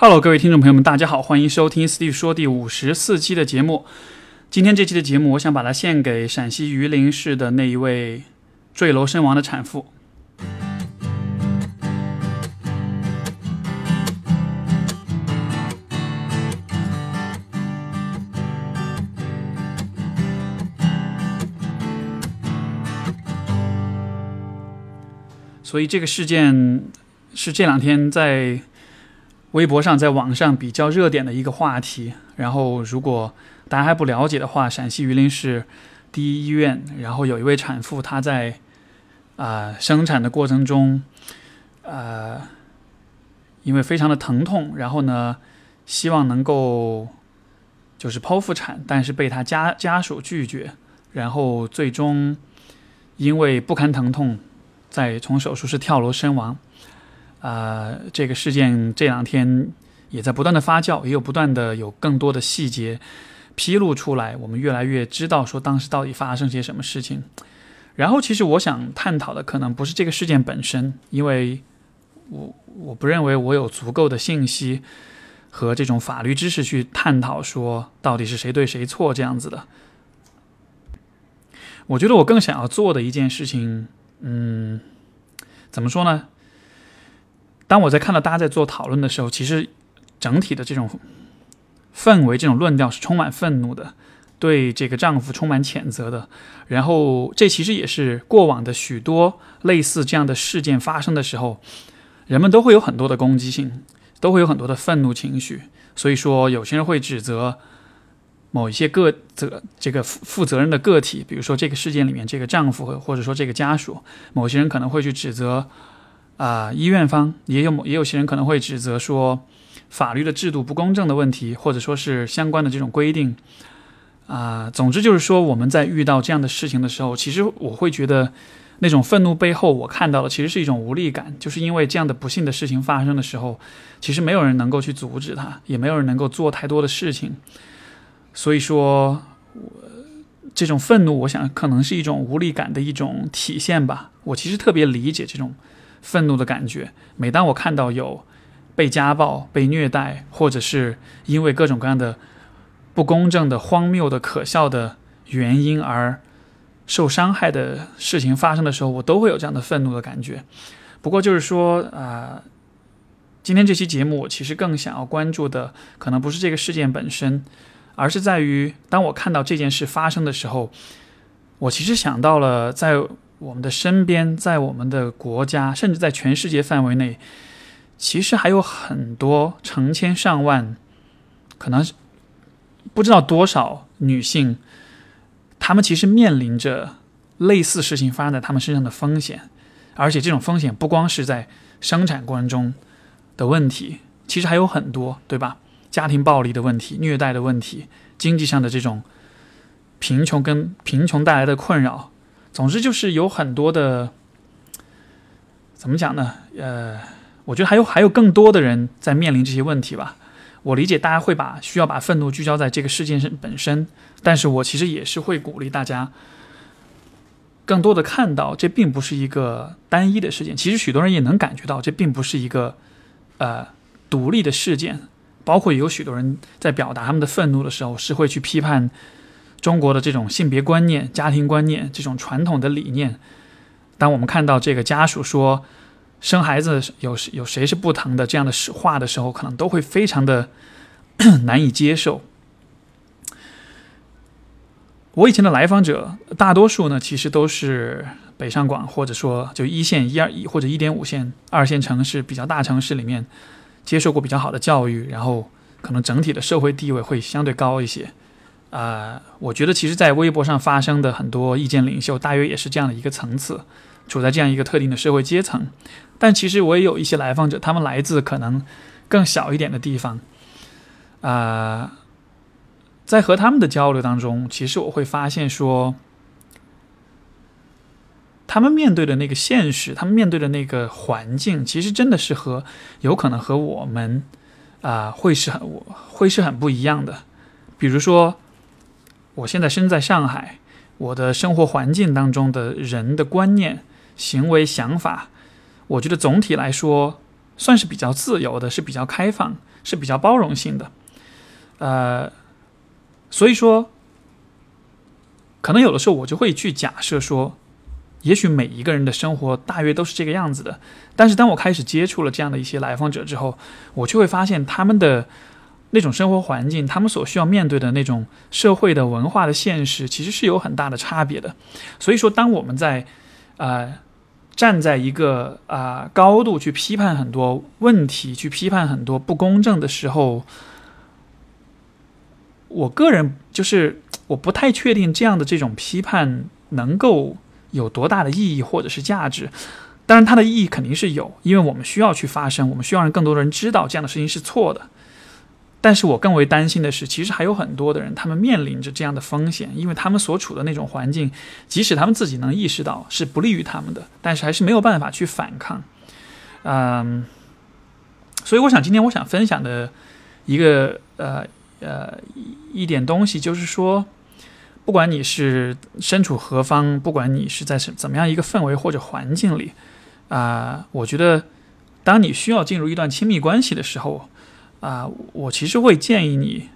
Hello，各位听众朋友们，大家好，欢迎收听 Steve 说第五十四期的节目。今天这期的节目，我想把它献给陕西榆林市的那一位坠楼身亡的产妇。所以这个事件是这两天在微博上、在网上比较热点的一个话题。然后，如果大家还不了解的话，陕西榆林市第一医院，然后有一位产妇，她在啊生产的过程中，呃，因为非常的疼痛，然后呢，希望能够就是剖腹产，但是被她家家属拒绝，然后最终因为不堪疼痛。在从手术室跳楼身亡，啊，这个事件这两天也在不断的发酵，也有不断的有更多的细节披露出来，我们越来越知道说当时到底发生些什么事情。然后，其实我想探讨的可能不是这个事件本身，因为我我不认为我有足够的信息和这种法律知识去探讨说到底是谁对谁错这样子的。我觉得我更想要做的一件事情。嗯，怎么说呢？当我在看到大家在做讨论的时候，其实整体的这种氛围、这种论调是充满愤怒的，对这个丈夫充满谴责的。然后，这其实也是过往的许多类似这样的事件发生的时候，人们都会有很多的攻击性，都会有很多的愤怒情绪。所以说，有些人会指责。某一些个责这个负负责任的个体，比如说这个事件里面这个丈夫或或者说这个家属，某些人可能会去指责啊医院方，也有也有些人可能会指责说法律的制度不公正的问题，或者说是相关的这种规定啊。总之就是说我们在遇到这样的事情的时候，其实我会觉得那种愤怒背后，我看到的其实是一种无力感，就是因为这样的不幸的事情发生的时候，其实没有人能够去阻止它，也没有人能够做太多的事情。所以说，我这种愤怒，我想可能是一种无力感的一种体现吧。我其实特别理解这种愤怒的感觉。每当我看到有被家暴、被虐待，或者是因为各种各样的不公正的、荒谬的、可笑的原因而受伤害的事情发生的时候，我都会有这样的愤怒的感觉。不过就是说，啊，今天这期节目，我其实更想要关注的，可能不是这个事件本身。而是在于，当我看到这件事发生的时候，我其实想到了，在我们的身边，在我们的国家，甚至在全世界范围内，其实还有很多成千上万，可能不知道多少女性，她们其实面临着类似事情发生在她们身上的风险，而且这种风险不光是在生产过程中的问题，其实还有很多，对吧？家庭暴力的问题、虐待的问题、经济上的这种贫穷跟贫穷带来的困扰，总之就是有很多的，怎么讲呢？呃，我觉得还有还有更多的人在面临这些问题吧。我理解大家会把需要把愤怒聚焦在这个事件上本身，但是我其实也是会鼓励大家更多的看到，这并不是一个单一的事件。其实许多人也能感觉到，这并不是一个呃独立的事件。包括有许多人在表达他们的愤怒的时候，是会去批判中国的这种性别观念、家庭观念这种传统的理念。当我们看到这个家属说生孩子有有谁是不疼的这样的话的时候，可能都会非常的 难以接受。我以前的来访者大多数呢，其实都是北上广或者说就一线、一二一或者一点五线、二线城市比较大城市里面。接受过比较好的教育，然后可能整体的社会地位会相对高一些。啊，我觉得其实，在微博上发生的很多意见领袖，大约也是这样的一个层次，处在这样一个特定的社会阶层。但其实我也有一些来访者，他们来自可能更小一点的地方。啊，在和他们的交流当中，其实我会发现说。他们面对的那个现实，他们面对的那个环境，其实真的是和有可能和我们啊会是很会是很不一样的。比如说，我现在身在上海，我的生活环境当中的人的观念、行为、想法，我觉得总体来说，算是比较自由的，是比较开放，是比较包容性的。呃，所以说，可能有的时候我就会去假设说，也许每一个人的生活大约都是这个样子的。但是当我开始接触了这样的一些来访者之后，我就会发现他们的那种生活环境，他们所需要面对的那种社会的文化的现实，其实是有很大的差别的。所以说，当我们在呃站在一个啊高度去批判很多问题，去批判很多不公正的时候，我个人就是我不太确定这样的这种批判能够有多大的意义或者是价值。当然，它的意义肯定是有，因为我们需要去发声，我们需要让更多的人知道这样的事情是错的。但是我更为担心的是，其实还有很多的人，他们面临着这样的风险，因为他们所处的那种环境，即使他们自己能意识到是不利于他们的，但是还是没有办法去反抗。嗯，所以我想今天我想分享的一个呃。呃，一点东西就是说，不管你是身处何方，不管你是在什怎么样一个氛围或者环境里，啊，我觉得，当你需要进入一段亲密关系的时候，啊，我其实会建议你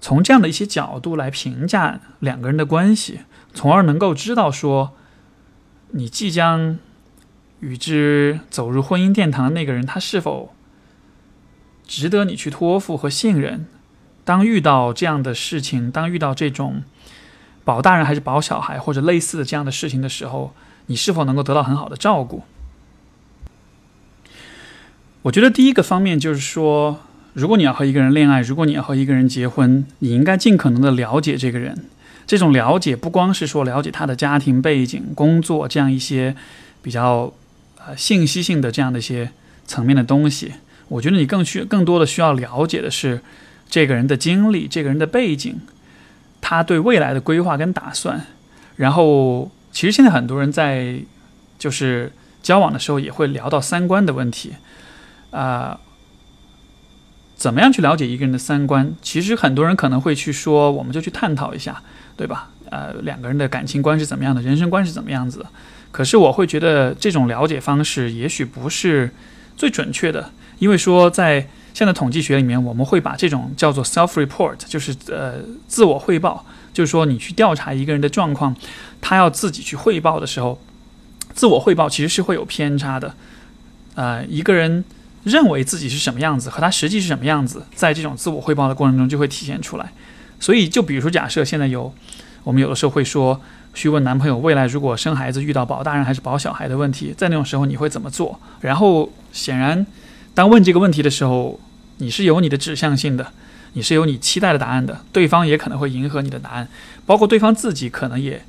从这样的一些角度来评价两个人的关系，从而能够知道说，你即将与之走入婚姻殿堂的那个人，他是否值得你去托付和信任。当遇到这样的事情，当遇到这种保大人还是保小孩或者类似的这样的事情的时候，你是否能够得到很好的照顾？我觉得第一个方面就是说，如果你要和一个人恋爱，如果你要和一个人结婚，你应该尽可能的了解这个人。这种了解不光是说了解他的家庭背景、工作这样一些比较呃信息性的这样的一些层面的东西。我觉得你更需更多的需要了解的是。这个人的经历，这个人的背景，他对未来的规划跟打算，然后其实现在很多人在就是交往的时候也会聊到三观的问题，啊，怎么样去了解一个人的三观？其实很多人可能会去说，我们就去探讨一下，对吧？呃，两个人的感情观是怎么样的，人生观是怎么样子的？可是我会觉得这种了解方式也许不是最准确的，因为说在。现在统计学里面，我们会把这种叫做 self-report，就是呃自我汇报，就是说你去调查一个人的状况，他要自己去汇报的时候，自我汇报其实是会有偏差的。呃，一个人认为自己是什么样子，和他实际是什么样子，在这种自我汇报的过程中就会体现出来。所以，就比如说，假设现在有我们有的时候会说去问男朋友，未来如果生孩子遇到保大人还是保小孩的问题，在那种时候你会怎么做？然后，显然当问这个问题的时候。你是有你的指向性的，你是有你期待的答案的，对方也可能会迎合你的答案，包括对方自己可能也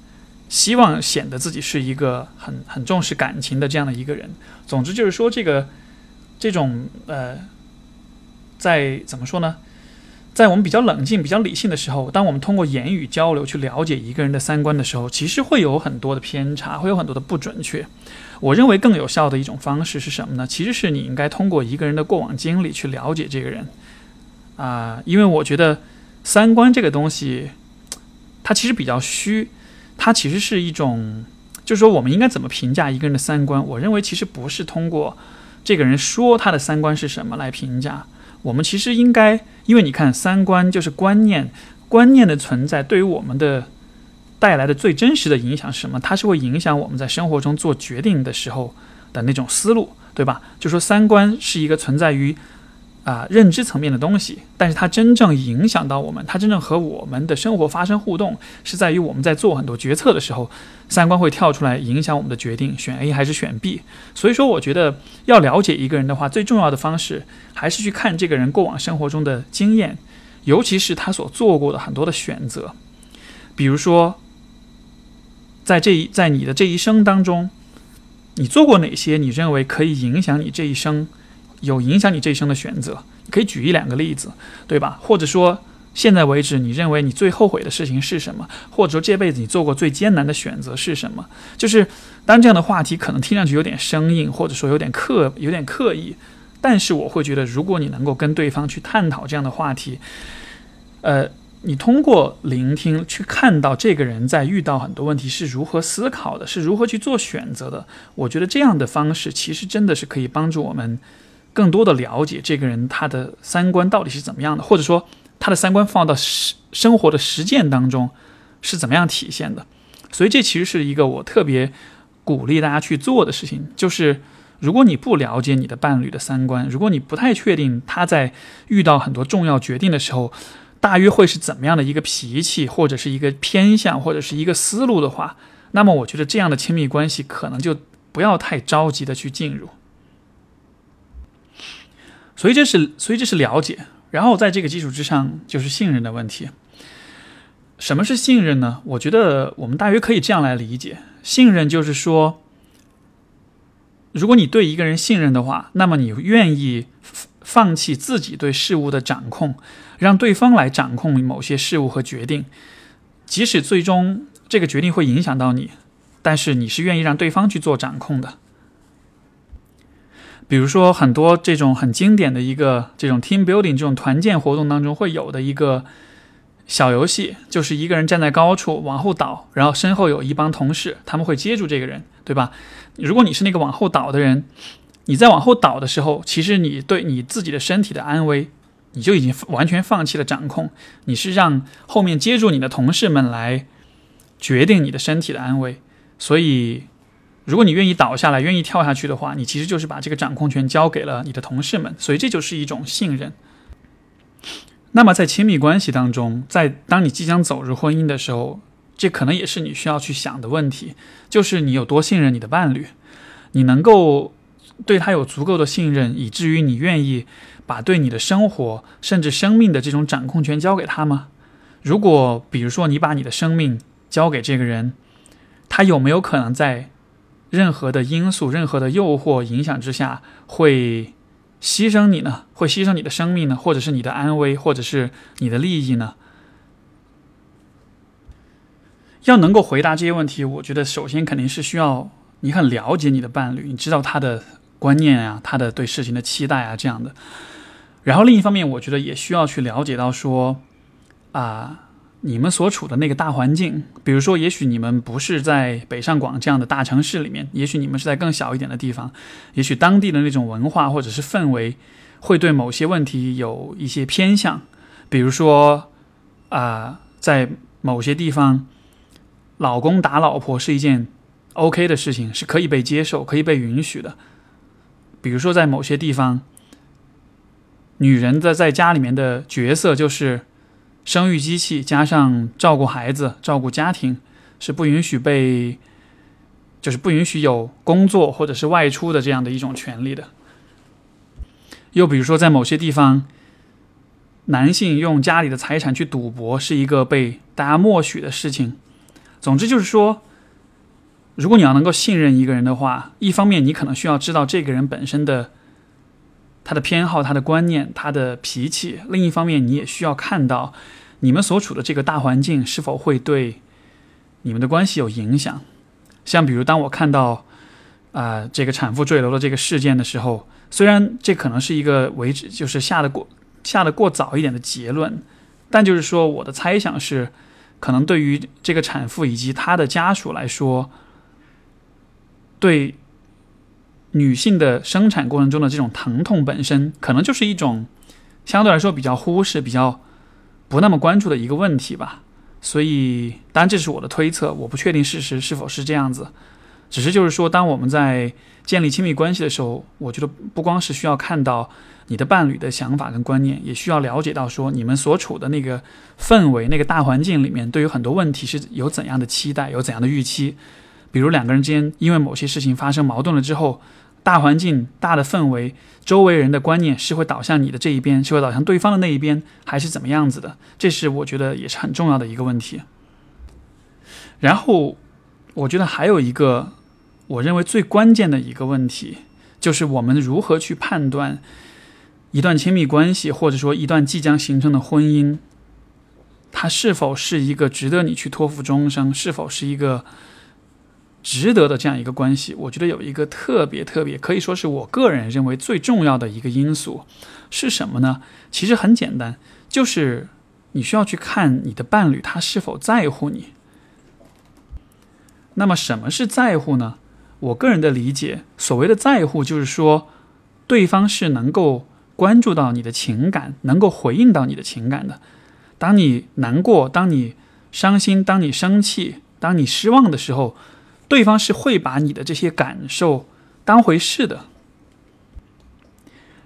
希望显得自己是一个很很重视感情的这样的一个人。总之就是说，这个这种呃，在怎么说呢？在我们比较冷静、比较理性的时候，当我们通过言语交流去了解一个人的三观的时候，其实会有很多的偏差，会有很多的不准确。我认为更有效的一种方式是什么呢？其实是你应该通过一个人的过往经历去了解这个人，啊，因为我觉得三观这个东西，它其实比较虚，它其实是一种，就是说我们应该怎么评价一个人的三观？我认为其实不是通过这个人说他的三观是什么来评价。我们其实应该，因为你看，三观就是观念，观念的存在对于我们的带来的最真实的影响是什么？它是会影响我们在生活中做决定的时候的那种思路，对吧？就说三观是一个存在于。啊，认知层面的东西，但是它真正影响到我们，它真正和我们的生活发生互动，是在于我们在做很多决策的时候，三观会跳出来影响我们的决定，选 A 还是选 B。所以说，我觉得要了解一个人的话，最重要的方式还是去看这个人过往生活中的经验，尤其是他所做过的很多的选择。比如说，在这一在你的这一生当中，你做过哪些你认为可以影响你这一生？有影响你这一生的选择，可以举一两个例子，对吧？或者说，现在为止，你认为你最后悔的事情是什么？或者说，这辈子你做过最艰难的选择是什么？就是当这样的话题可能听上去有点生硬，或者说有点刻有点刻意，但是我会觉得，如果你能够跟对方去探讨这样的话题，呃，你通过聆听去看到这个人在遇到很多问题是如何思考的，是如何去做选择的，我觉得这样的方式其实真的是可以帮助我们。更多的了解这个人他的三观到底是怎么样的，或者说他的三观放到实生活的实践当中是怎么样体现的。所以这其实是一个我特别鼓励大家去做的事情，就是如果你不了解你的伴侣的三观，如果你不太确定他在遇到很多重要决定的时候，大约会是怎么样的一个脾气，或者是一个偏向，或者是一个思路的话，那么我觉得这样的亲密关系可能就不要太着急的去进入。所以这是，所以这是了解，然后在这个基础之上就是信任的问题。什么是信任呢？我觉得我们大约可以这样来理解：信任就是说，如果你对一个人信任的话，那么你愿意放弃自己对事物的掌控，让对方来掌控某些事物和决定，即使最终这个决定会影响到你，但是你是愿意让对方去做掌控的。比如说，很多这种很经典的一个这种 team building 这种团建活动当中会有的一个小游戏，就是一个人站在高处往后倒，然后身后有一帮同事，他们会接住这个人，对吧？如果你是那个往后倒的人，你在往后倒的时候，其实你对你自己的身体的安危，你就已经完全放弃了掌控，你是让后面接住你的同事们来决定你的身体的安危，所以。如果你愿意倒下来，愿意跳下去的话，你其实就是把这个掌控权交给了你的同事们，所以这就是一种信任。那么在亲密关系当中，在当你即将走入婚姻的时候，这可能也是你需要去想的问题，就是你有多信任你的伴侣，你能够对他有足够的信任，以至于你愿意把对你的生活甚至生命的这种掌控权交给他吗？如果比如说你把你的生命交给这个人，他有没有可能在？任何的因素、任何的诱惑影响之下，会牺牲你呢？会牺牲你的生命呢？或者是你的安危，或者是你的利益呢？要能够回答这些问题，我觉得首先肯定是需要你很了解你的伴侣，你知道他的观念啊，他的对事情的期待啊这样的。然后另一方面，我觉得也需要去了解到说啊。你们所处的那个大环境，比如说，也许你们不是在北上广这样的大城市里面，也许你们是在更小一点的地方，也许当地的那种文化或者是氛围会对某些问题有一些偏向，比如说，啊，在某些地方，老公打老婆是一件 OK 的事情，是可以被接受、可以被允许的。比如说，在某些地方，女人的在家里面的角色就是。生育机器加上照顾孩子、照顾家庭，是不允许被，就是不允许有工作或者是外出的这样的一种权利的。又比如说，在某些地方，男性用家里的财产去赌博是一个被大家默许的事情。总之就是说，如果你要能够信任一个人的话，一方面你可能需要知道这个人本身的。他的偏好、他的观念、他的脾气。另一方面，你也需要看到，你们所处的这个大环境是否会对你们的关系有影响。像比如，当我看到啊这个产妇坠楼的这个事件的时候，虽然这可能是一个为止就是下的过下的过早一点的结论，但就是说，我的猜想是，可能对于这个产妇以及她的家属来说，对。女性的生产过程中的这种疼痛本身，可能就是一种相对来说比较忽视、比较不那么关注的一个问题吧。所以，当然这是我的推测，我不确定事实是否是这样子。只是就是说，当我们在建立亲密关系的时候，我觉得不光是需要看到你的伴侣的想法跟观念，也需要了解到说你们所处的那个氛围、那个大环境里面，对于很多问题是有怎样的期待、有怎样的预期。比如两个人之间因为某些事情发生矛盾了之后。大环境、大的氛围，周围人的观念是会导向你的这一边，是会导向对方的那一边，还是怎么样子的？这是我觉得也是很重要的一个问题。然后，我觉得还有一个我认为最关键的一个问题，就是我们如何去判断一段亲密关系，或者说一段即将形成的婚姻，它是否是一个值得你去托付终生，是否是一个。值得的这样一个关系，我觉得有一个特别特别，可以说是我个人认为最重要的一个因素是什么呢？其实很简单，就是你需要去看你的伴侣他是否在乎你。那么什么是在乎呢？我个人的理解，所谓的在乎，就是说对方是能够关注到你的情感，能够回应到你的情感的。当你难过，当你伤心，当你生气，当你失望的时候，对方是会把你的这些感受当回事的。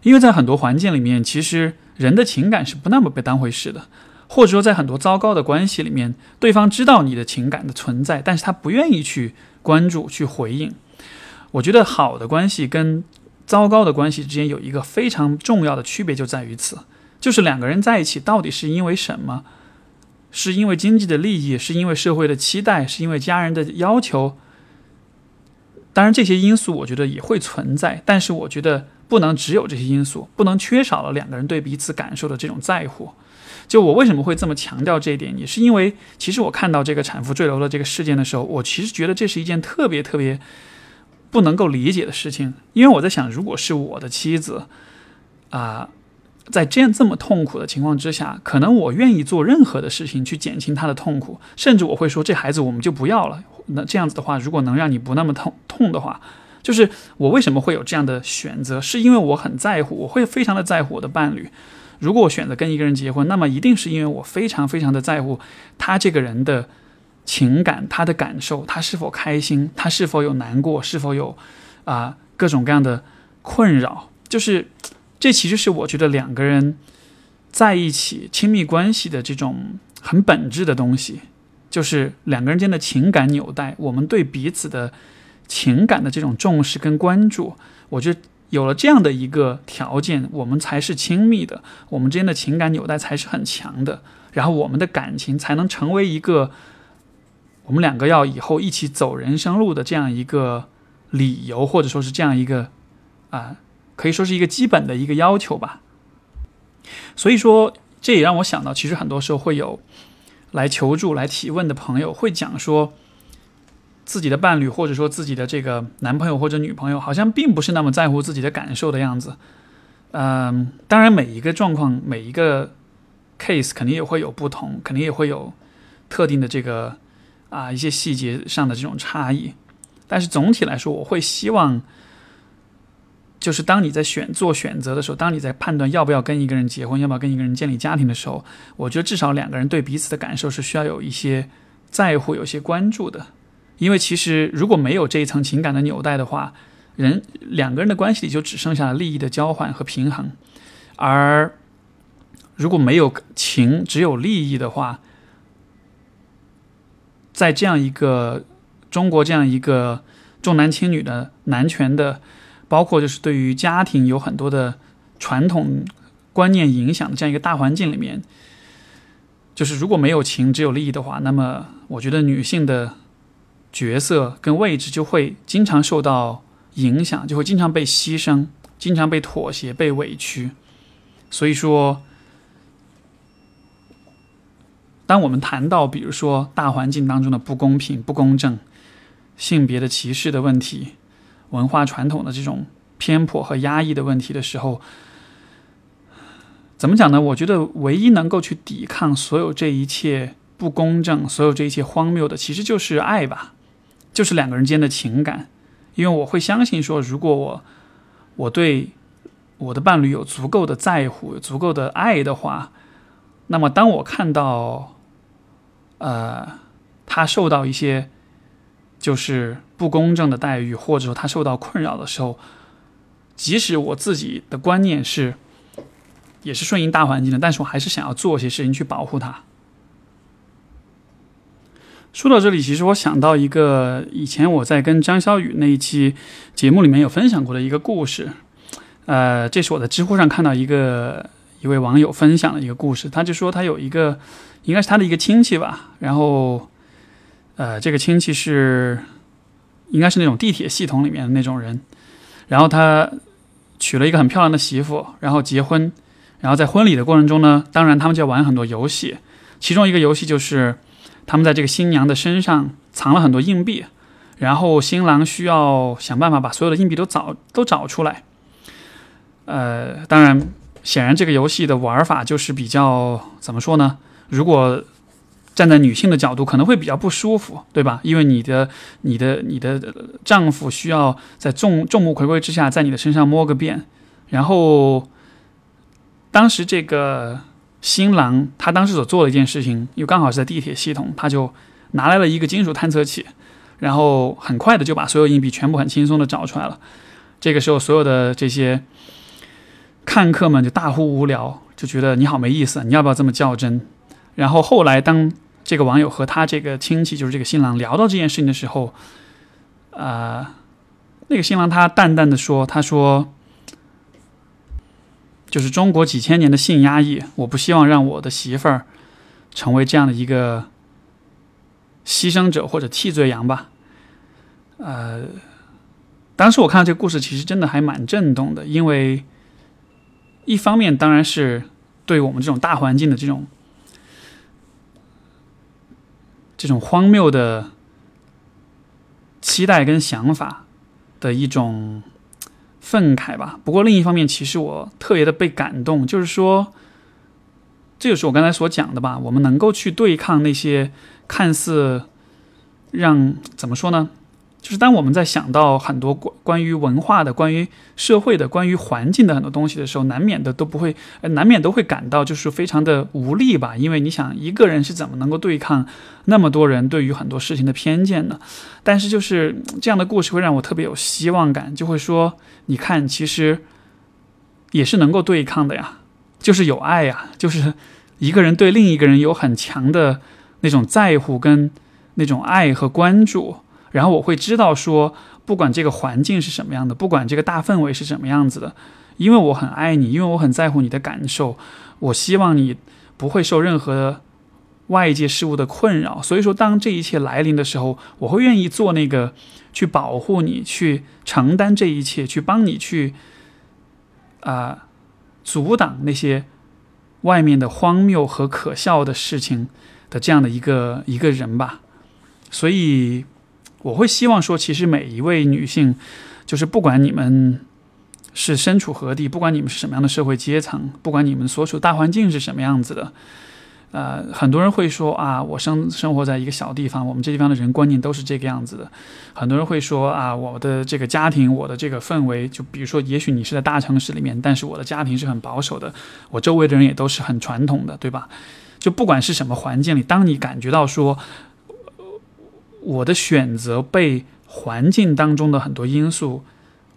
因为在很多环境里面，其实人的情感是不那么被当回事的，或者说在很多糟糕的关系里面，对方知道你的情感的存在，但是他不愿意去关注、去回应。我觉得好的关系跟糟糕的关系之间有一个非常重要的区别，就在于此，就是两个人在一起到底是因为什么？是因为经济的利益，是因为社会的期待，是因为家人的要求。当然，这些因素我觉得也会存在，但是我觉得不能只有这些因素，不能缺少了两个人对彼此感受的这种在乎。就我为什么会这么强调这一点，也是因为其实我看到这个产妇坠楼的这个事件的时候，我其实觉得这是一件特别特别不能够理解的事情，因为我在想，如果是我的妻子啊。在这样这么痛苦的情况之下，可能我愿意做任何的事情去减轻他的痛苦，甚至我会说这孩子我们就不要了。那这样子的话，如果能让你不那么痛痛的话，就是我为什么会有这样的选择？是因为我很在乎，我会非常的在乎我的伴侣。如果我选择跟一个人结婚，那么一定是因为我非常非常的在乎他这个人的情感、他的感受，他是否开心，他是否有难过，是否有啊各种各样的困扰，就是。这其实是我觉得两个人在一起亲密关系的这种很本质的东西，就是两个人间的情感纽带。我们对彼此的情感的这种重视跟关注，我觉得有了这样的一个条件，我们才是亲密的，我们之间的情感纽带才是很强的，然后我们的感情才能成为一个我们两个要以后一起走人生路的这样一个理由，或者说是这样一个啊。可以说是一个基本的一个要求吧，所以说这也让我想到，其实很多时候会有来求助、来提问的朋友，会讲说自己的伴侣或者说自己的这个男朋友或者女朋友，好像并不是那么在乎自己的感受的样子。嗯，当然每一个状况、每一个 case 肯定也会有不同，肯定也会有特定的这个啊一些细节上的这种差异，但是总体来说，我会希望。就是当你在选做选择的时候，当你在判断要不要跟一个人结婚，要不要跟一个人建立家庭的时候，我觉得至少两个人对彼此的感受是需要有一些在乎、有些关注的。因为其实如果没有这一层情感的纽带的话，人两个人的关系里就只剩下了利益的交换和平衡。而如果没有情，只有利益的话，在这样一个中国这样一个重男轻女的男权的。包括就是对于家庭有很多的传统观念影响的这样一个大环境里面，就是如果没有情只有利益的话，那么我觉得女性的角色跟位置就会经常受到影响，就会经常被牺牲，经常被妥协、被委屈。所以说，当我们谈到比如说大环境当中的不公平、不公正、性别的歧视的问题。文化传统的这种偏颇和压抑的问题的时候，怎么讲呢？我觉得唯一能够去抵抗所有这一切不公正、所有这一切荒谬的，其实就是爱吧，就是两个人间的情感。因为我会相信说，如果我我对我的伴侣有足够的在乎、足够的爱的话，那么当我看到，呃，他受到一些。就是不公正的待遇，或者说他受到困扰的时候，即使我自己的观念是，也是顺应大环境的，但是我还是想要做些事情去保护他。说到这里，其实我想到一个以前我在跟张小雨那一期节目里面有分享过的一个故事，呃，这是我在知乎上看到一个一位网友分享的一个故事，他就说他有一个应该是他的一个亲戚吧，然后。呃，这个亲戚是应该是那种地铁系统里面的那种人，然后他娶了一个很漂亮的媳妇，然后结婚，然后在婚礼的过程中呢，当然他们就要玩很多游戏，其中一个游戏就是他们在这个新娘的身上藏了很多硬币，然后新郎需要想办法把所有的硬币都找都找出来。呃，当然，显然这个游戏的玩法就是比较怎么说呢？如果站在女性的角度，可能会比较不舒服，对吧？因为你的、你的、你的丈夫需要在众众目睽睽之下，在你的身上摸个遍，然后当时这个新郎他当时所做的一件事情，又刚好是在地铁系统，他就拿来了一个金属探测器，然后很快的就把所有硬币全部很轻松的找出来了。这个时候，所有的这些看客们就大呼无聊，就觉得你好没意思，你要不要这么较真？然后后来当这个网友和他这个亲戚，就是这个新郎聊到这件事情的时候，啊，那个新郎他淡淡的说：“他说，就是中国几千年的性压抑，我不希望让我的媳妇儿成为这样的一个牺牲者或者替罪羊吧。”呃，当时我看到这个故事，其实真的还蛮震动的，因为一方面当然是对我们这种大环境的这种。这种荒谬的期待跟想法的一种愤慨吧。不过另一方面，其实我特别的被感动，就是说，这就是我刚才所讲的吧。我们能够去对抗那些看似让怎么说呢？就是当我们在想到很多关关于文化的、关于社会的、关于环境的很多东西的时候，难免的都不会，难免都会感到就是非常的无力吧。因为你想，一个人是怎么能够对抗那么多人对于很多事情的偏见呢？但是就是这样的故事会让我特别有希望感，就会说，你看，其实也是能够对抗的呀，就是有爱呀，就是一个人对另一个人有很强的那种在乎跟那种爱和关注。然后我会知道说，不管这个环境是什么样的，不管这个大氛围是什么样子的，因为我很爱你，因为我很在乎你的感受，我希望你不会受任何外界事物的困扰。所以说，当这一切来临的时候，我会愿意做那个去保护你、去承担这一切、去帮你去啊阻挡那些外面的荒谬和可笑的事情的这样的一个一个人吧。所以。我会希望说，其实每一位女性，就是不管你们是身处何地，不管你们是什么样的社会阶层，不管你们所处大环境是什么样子的，呃，很多人会说啊，我生生活在一个小地方，我们这地方的人观念都是这个样子的。很多人会说啊，我的这个家庭，我的这个氛围，就比如说，也许你是在大城市里面，但是我的家庭是很保守的，我周围的人也都是很传统的，对吧？就不管是什么环境里，当你感觉到说。我的选择被环境当中的很多因素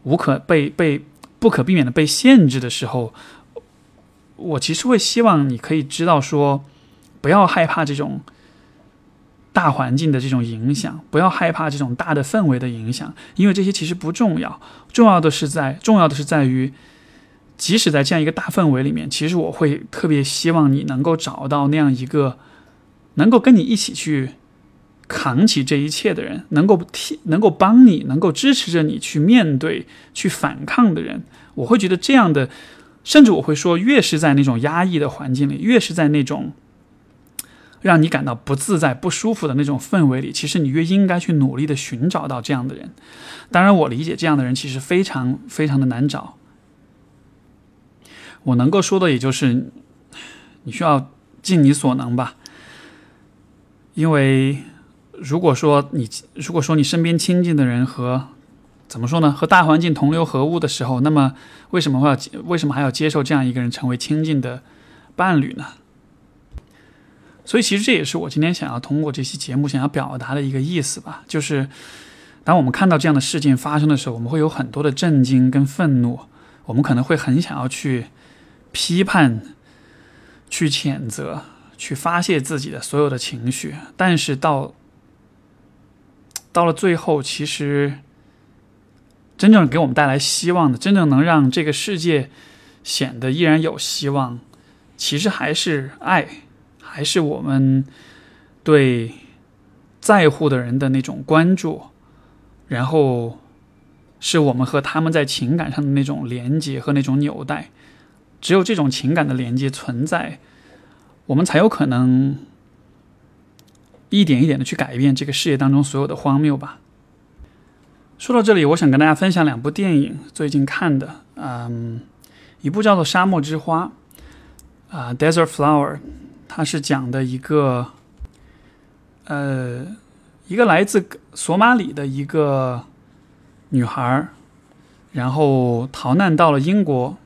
无可被被不可避免的被限制的时候，我其实会希望你可以知道说，不要害怕这种大环境的这种影响，不要害怕这种大的氛围的影响，因为这些其实不重要，重要的是在重要的是在于，即使在这样一个大氛围里面，其实我会特别希望你能够找到那样一个能够跟你一起去。扛起这一切的人，能够替、能够帮你、能够支持着你去面对、去反抗的人，我会觉得这样的，甚至我会说，越是在那种压抑的环境里，越是在那种让你感到不自在、不舒服的那种氛围里，其实你越应该去努力的寻找到这样的人。当然，我理解这样的人其实非常非常的难找。我能够说的，也就是你需要尽你所能吧，因为。如果说你，如果说你身边亲近的人和怎么说呢，和大环境同流合污的时候，那么为什么会要为什么还要接受这样一个人成为亲近的伴侣呢？所以，其实这也是我今天想要通过这期节目想要表达的一个意思吧。就是当我们看到这样的事件发生的时候，我们会有很多的震惊跟愤怒，我们可能会很想要去批判、去谴责、去发泄自己的所有的情绪，但是到到了最后，其实真正给我们带来希望的，真正能让这个世界显得依然有希望，其实还是爱，还是我们对在乎的人的那种关注，然后是我们和他们在情感上的那种连接和那种纽带。只有这种情感的连接存在，我们才有可能。一点一点的去改变这个世界当中所有的荒谬吧。说到这里，我想跟大家分享两部电影，最近看的，嗯，一部叫做《沙漠之花》，啊，《Desert Flower》，它是讲的一个，呃，一个来自索马里的一个女孩，然后逃难到了英国，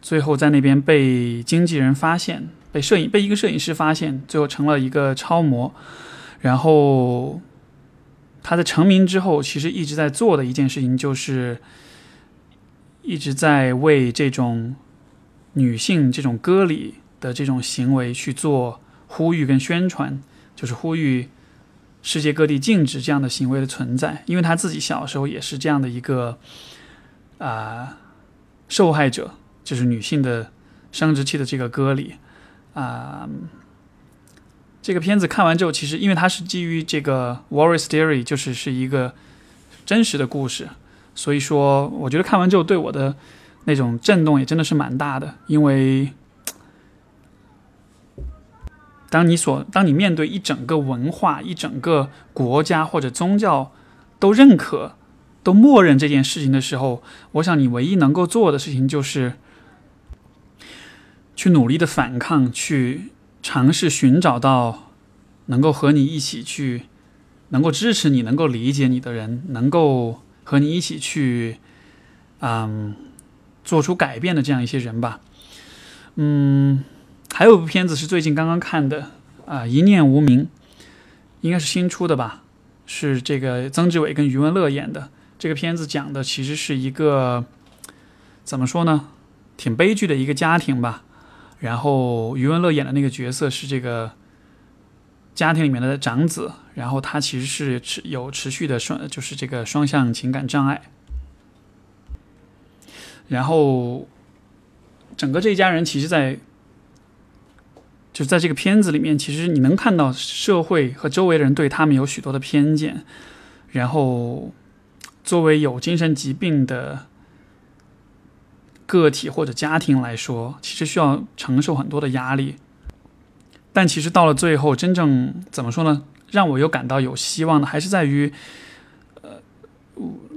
最后在那边被经纪人发现，被摄影被一个摄影师发现，最后成了一个超模。然后他在成名之后，其实一直在做的一件事情就是一直在为这种女性这种割礼的这种行为去做呼吁跟宣传，就是呼吁世界各地禁止这样的行为的存在。因为他自己小时候也是这样的一个啊受害者。就是女性的生殖器的这个割礼啊，这个片子看完之后，其实因为它是基于这个 Warriors Theory，就是是一个真实的故事，所以说我觉得看完之后对我的那种震动也真的是蛮大的。因为当你所当你面对一整个文化、一整个国家或者宗教都认可、都默认这件事情的时候，我想你唯一能够做的事情就是。去努力的反抗，去尝试寻找到能够和你一起去、能够支持你、能够理解你的人，能够和你一起去，嗯，做出改变的这样一些人吧。嗯，还有部片子是最近刚刚看的啊，《一念无名》，应该是新出的吧？是这个曾志伟跟余文乐演的。这个片子讲的其实是一个怎么说呢？挺悲剧的一个家庭吧。然后余文乐演的那个角色是这个家庭里面的长子，然后他其实是持有持续的双，就是这个双向情感障碍。然后整个这一家人其实，在就在这个片子里面，其实你能看到社会和周围的人对他们有许多的偏见。然后作为有精神疾病的。个体或者家庭来说，其实需要承受很多的压力，但其实到了最后，真正怎么说呢？让我又感到有希望的，还是在于，呃，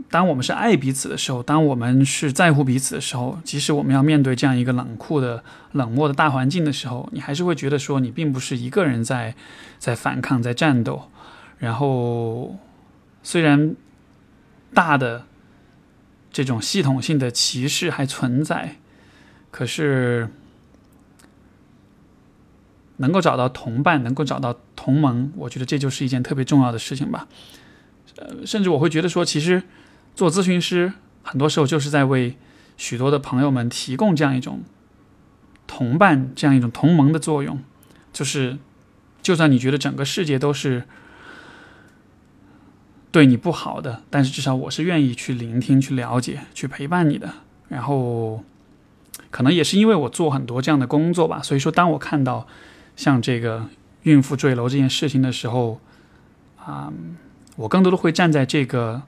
当我们是爱彼此的时候，当我们是在乎彼此的时候，即使我们要面对这样一个冷酷的、冷漠的大环境的时候，你还是会觉得说，你并不是一个人在在反抗、在战斗。然后，虽然大的。这种系统性的歧视还存在，可是能够找到同伴，能够找到同盟，我觉得这就是一件特别重要的事情吧。呃，甚至我会觉得说，其实做咨询师很多时候就是在为许多的朋友们提供这样一种同伴、这样一种同盟的作用。就是，就算你觉得整个世界都是。对你不好的，但是至少我是愿意去聆听、去了解、去陪伴你的。然后，可能也是因为我做很多这样的工作吧，所以说当我看到像这个孕妇坠楼这件事情的时候，啊，我更多的会站在这个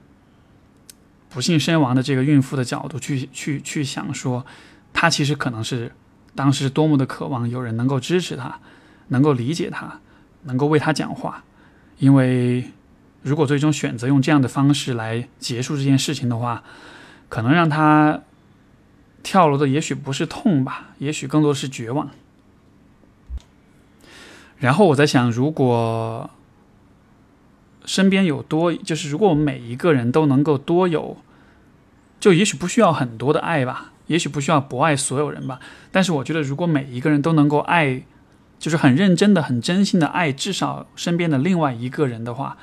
不幸身亡的这个孕妇的角度去去去想，说她其实可能是当时多么的渴望有人能够支持她，能够理解她，能够为她讲话，因为。如果最终选择用这样的方式来结束这件事情的话，可能让他跳楼的也许不是痛吧，也许更多是绝望。然后我在想，如果身边有多，就是如果我们每一个人都能够多有，就也许不需要很多的爱吧，也许不需要博爱所有人吧。但是我觉得，如果每一个人都能够爱，就是很认真的、很真心的爱，至少身边的另外一个人的话。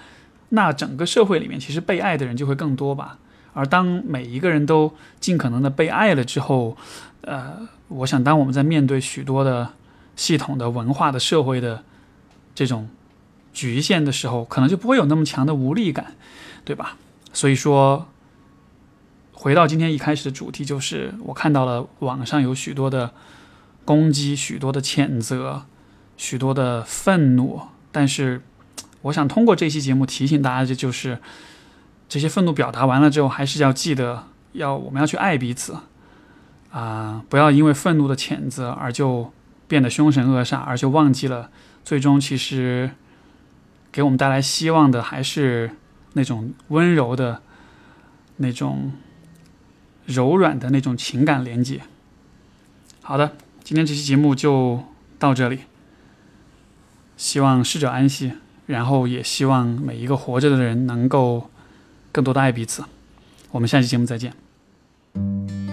那整个社会里面，其实被爱的人就会更多吧。而当每一个人都尽可能的被爱了之后，呃，我想当我们在面对许多的系统的文化的社会的这种局限的时候，可能就不会有那么强的无力感，对吧？所以说，回到今天一开始的主题，就是我看到了网上有许多的攻击、许多的谴责、许多的愤怒，但是。我想通过这期节目提醒大家，这就是这些愤怒表达完了之后，还是要记得要我们要去爱彼此啊！不要因为愤怒的谴责而就变得凶神恶煞，而就忘记了最终其实给我们带来希望的还是那种温柔的、那种柔软的那种情感连接。好的，今天这期节目就到这里，希望逝者安息。然后也希望每一个活着的人能够更多的爱彼此。我们下期节目再见。